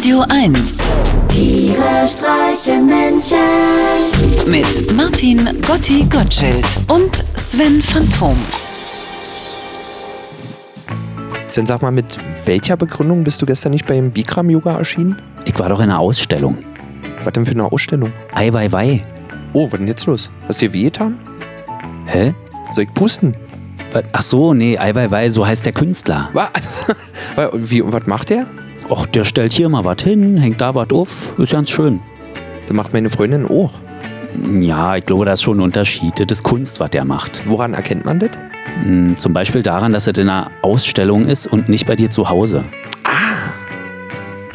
Radio 1 Tiere streichen Menschen. mit Martin Gotti Gottschild und Sven Phantom. Sven, sag mal, mit welcher Begründung bist du gestern nicht beim Bikram-Yoga erschienen? Ich war doch in einer Ausstellung. Was denn für eine Ausstellung? Ei, wei, wei. Oh, was denn jetzt los? Hast du dir wehgetan? Hä? Soll ich pusten? Was? Ach so, nee, Ei, wei, wei, so heißt der Künstler. Was? Wie, und was macht der? Och, der stellt hier mal was hin, hängt da was auf. Ist ganz schön. Das macht meine Freundin auch. Ja, ich glaube, da ist schon ein Unterschied. Das ist Kunst, was der macht. Woran erkennt man das? Hm, Zum Beispiel daran, dass es in einer Ausstellung ist und nicht bei dir zu Hause.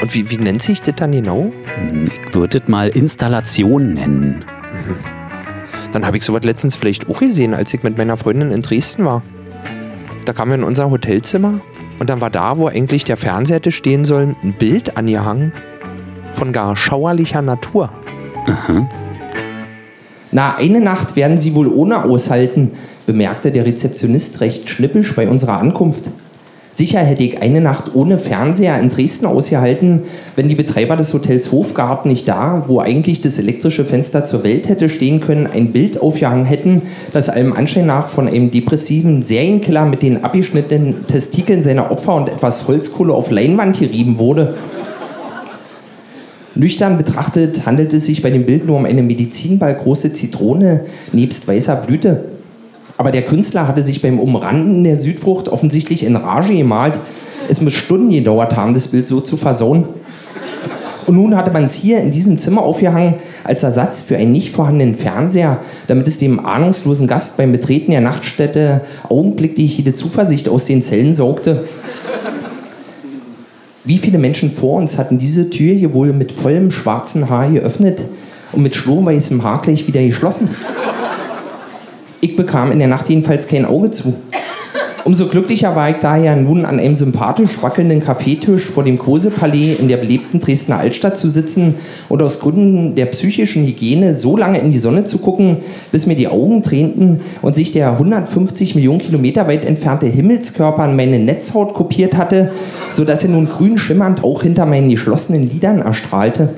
Und wie, wie nennt sich das dann genau? Hm, Ich würde es mal Installation nennen. Dann habe ich sowas letztens vielleicht auch gesehen, als ich mit meiner Freundin in Dresden war. Da kamen wir in unser Hotelzimmer und dann war da, wo eigentlich der Fernseher hätte stehen sollen, ein Bild angehangen von gar schauerlicher Natur. Na, eine Nacht werden Sie wohl ohne aushalten, bemerkte der Rezeptionist recht schnippisch bei unserer Ankunft. Sicher hätte ich eine Nacht ohne Fernseher in Dresden ausgehalten, wenn die Betreiber des Hotels Hofgarten nicht da, wo eigentlich das elektrische Fenster zur Welt hätte stehen können, ein Bild aufgehangen hätten, das allem Anschein nach von einem depressiven Serienkiller mit den abgeschnittenen Testikeln seiner Opfer und etwas Holzkohle auf Leinwand gerieben wurde. Nüchtern betrachtet handelt es sich bei dem Bild nur um eine medizinballgroße Zitrone nebst weißer Blüte. Aber der Künstler hatte sich beim Umranden der Südfrucht offensichtlich in Rage gemalt. Es muss Stunden gedauert haben, das Bild so zu versauen. Und nun hatte man es hier in diesem Zimmer aufgehangen als Ersatz für einen nicht vorhandenen Fernseher, damit es dem ahnungslosen Gast beim Betreten der Nachtstätte augenblicklich jede Zuversicht aus den Zellen saugte. Wie viele Menschen vor uns hatten diese Tür hier wohl mit vollem schwarzen Haar geöffnet und mit schlohweißem Haar gleich wieder geschlossen? Bekam in der Nacht jedenfalls kein Auge zu. Umso glücklicher war ich daher nun an einem sympathisch wackelnden Kaffeetisch vor dem Kose-Palais in der belebten Dresdner Altstadt zu sitzen und aus Gründen der psychischen Hygiene so lange in die Sonne zu gucken, bis mir die Augen tränten und sich der 150 Millionen Kilometer weit entfernte Himmelskörper an meine Netzhaut kopiert hatte, sodass er nun grün schimmernd auch hinter meinen geschlossenen Lidern erstrahlte.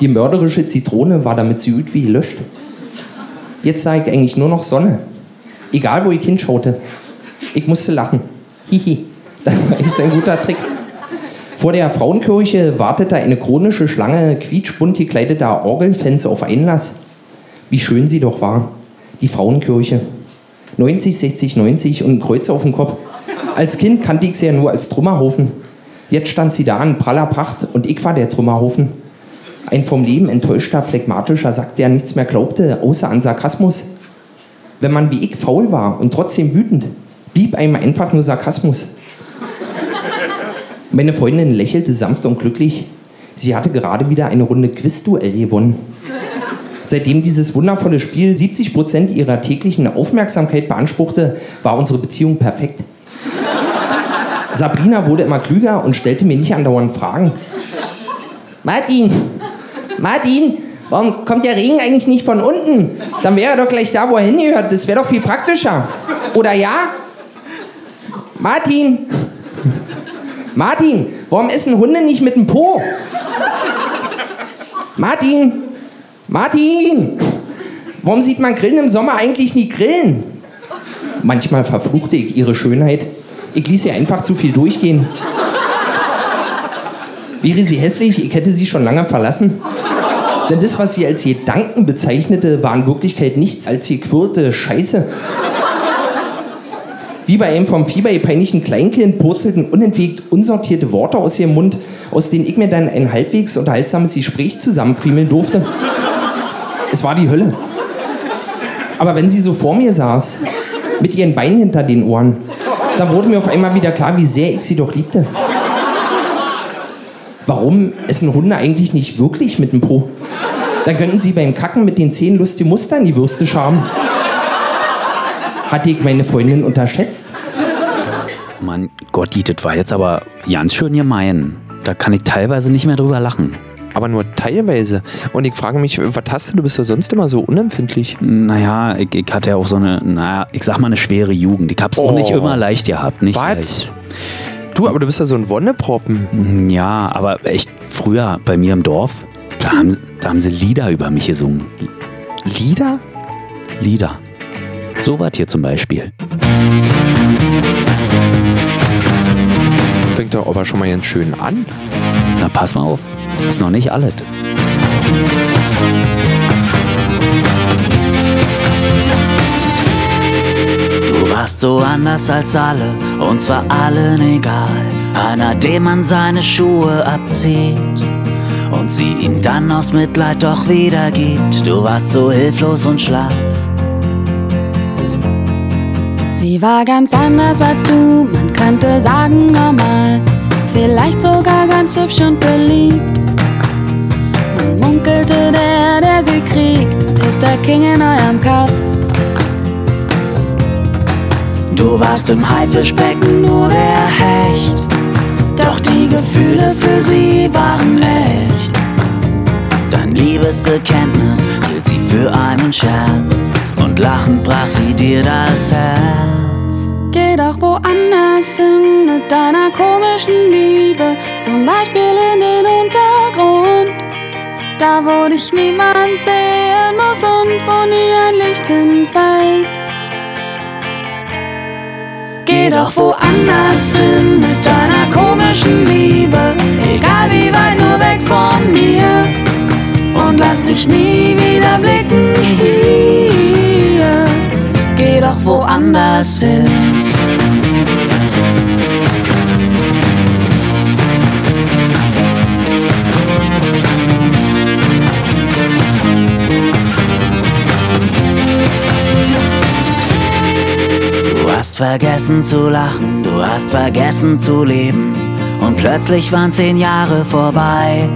Die mörderische Zitrone war damit so gut wie gelöscht. Jetzt sah ich eigentlich nur noch Sonne. Egal, wo ich hinschaute. Ich musste lachen. Hihi, das war echt ein guter Trick. Vor der Frauenkirche wartete eine chronische Schlange quietschbunt gekleideter Orgelfans auf Einlass. Wie schön sie doch war. Die Frauenkirche. 90, 60, 90 und ein Kreuz auf dem Kopf. Als Kind kannte ich sie ja nur als Trümmerhofen. Jetzt stand sie da in praller Pracht und ich war der Trümmerhofen. Ein vom Leben enttäuschter, phlegmatischer Sack, der nichts mehr glaubte, außer an Sarkasmus. Wenn man wie ich faul war und trotzdem wütend, blieb einem einfach nur Sarkasmus. Meine Freundin lächelte sanft und glücklich. Sie hatte gerade wieder eine Runde Quizduell gewonnen. Seitdem dieses wundervolle Spiel 70% ihrer täglichen Aufmerksamkeit beanspruchte, war unsere Beziehung perfekt. Sabrina wurde immer klüger und stellte mir nicht andauernd Fragen. Martin, Martin, warum kommt der Regen eigentlich nicht von unten? Dann wäre er doch gleich da, wo er hingehört. Das wäre doch viel praktischer. Oder ja? Martin, Martin, warum essen Hunde nicht mit dem Po? Martin, Martin, warum sieht man Grillen im Sommer eigentlich nie grillen? Manchmal verfluchte ich ihre Schönheit. Ich ließ sie einfach zu viel durchgehen. Wäre sie hässlich, ich hätte sie schon lange verlassen. Denn das, was sie als Gedanken bezeichnete, war in Wirklichkeit nichts als gequirlte Scheiße. Wie bei einem vom Fieber peinlichen Kleinkind purzelten unentwegt unsortierte Worte aus ihrem Mund, aus denen ich mir dann ein halbwegs unterhaltsames Gespräch zusammenfriemeln durfte. Es war die Hölle. Aber wenn sie so vor mir saß, mit ihren Beinen hinter den Ohren, da wurde mir auf einmal wieder klar, wie sehr ich sie doch liebte. Warum essen Hunde eigentlich nicht wirklich mit dem Po? Dann könnten sie beim Kacken mit den Zähnen lustige Muster in die Würste schaben. Hatte ich meine Freundin unterschätzt? Mann, Gotti, das war jetzt aber ganz schön gemein. Da kann ich teilweise nicht mehr drüber lachen. Aber nur teilweise. Und ich frage mich, was hast du? Du bist ja sonst immer so unempfindlich. Naja, ich, ich hatte ja auch so eine, naja, ich sag mal eine schwere Jugend. Ich hab's auch Oh. nicht immer leicht gehabt. Nicht Was? leicht. Du, aber du bist ja so ein Wonneproppen. Ja, aber echt früher bei mir im Dorf, da haben, da haben sie Lieder über mich gesungen. Lieder? Lieder. So was hier zum Beispiel. Fängt doch aber schon mal ganz schön an. Na, pass mal auf. Ist noch nicht alles. Warst so anders als alle, und zwar allen egal. Einer, dem man seine Schuhe abzieht und sie ihm dann aus Mitleid doch wieder gibt. Du warst so hilflos und schlaff. Sie war ganz anders als du, man könnte sagen normal. Vielleicht sogar ganz hübsch und beliebt. Man munkelte, der, der sie kriegt, ist der King in eurem Kopf. Du warst im Haifischbecken nur der Hecht. Doch die Gefühle für sie waren echt. Dein Liebesbekenntnis hielt sie für einen Scherz. Und lachend brach sie dir das Herz. Geh doch woanders hin mit deiner komischen Liebe, zum Beispiel in den Untergrund. Da wo dich niemand sehen muss und wo nie ein Licht hinfällt. Geh doch woanders hin mit deiner komischen Liebe, egal wie weit nur weg von mir. Und lass dich nie wieder blicken hier. Geh doch woanders hin. Vergessen zu lachen, du hast vergessen zu leben. Und plötzlich waren zehn Jahre vorbei.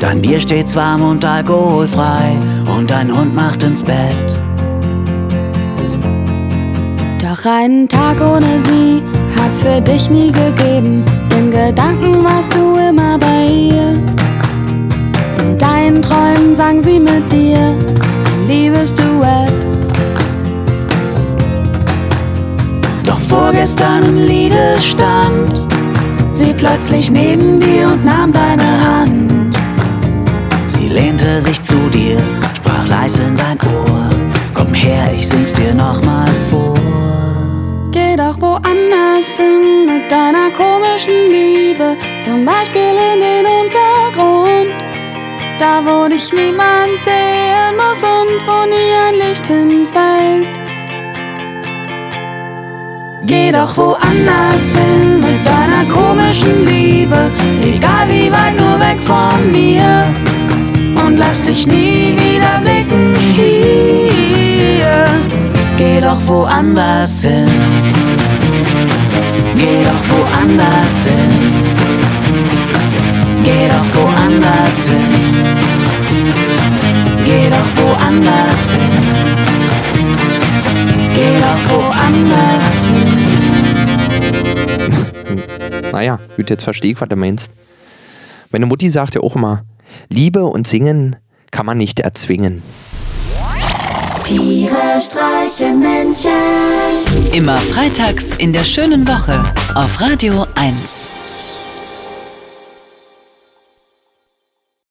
Dein Bier steht warm und alkoholfrei und dein Hund macht ins Bett. Doch einen Tag ohne sie hat's für dich nie gegeben. In Gedanken warst du immer bei ihr. In deinen Träumen sang sie mit dir ein Liebesduett. Vorgestern im Liede stand sie plötzlich neben dir und nahm deine Hand. Sie lehnte sich zu dir, sprach leise in dein Ohr. Komm her, ich sing's dir nochmal vor. Geh doch woanders hin mit deiner komischen Liebe, zum Beispiel in den Untergrund. Da wo dich niemand sehen muss und wo nie ein Licht hinfällt. Geh doch woanders hin mit deiner komischen Liebe, egal wie weit nur weg von mir. Und lass dich nie wieder blicken hier. Geh doch woanders hin. Geh doch woanders hin. Geh doch woanders hin. Geh doch woanders hin. Geh doch woanders hin. Naja, gut, jetzt verstehe ich, was du meinst. Meine Mutti sagt ja auch immer, Liebe und Singen kann man nicht erzwingen. Tiere streichen Menschen. Immer freitags in der schönen Woche auf Radio 1.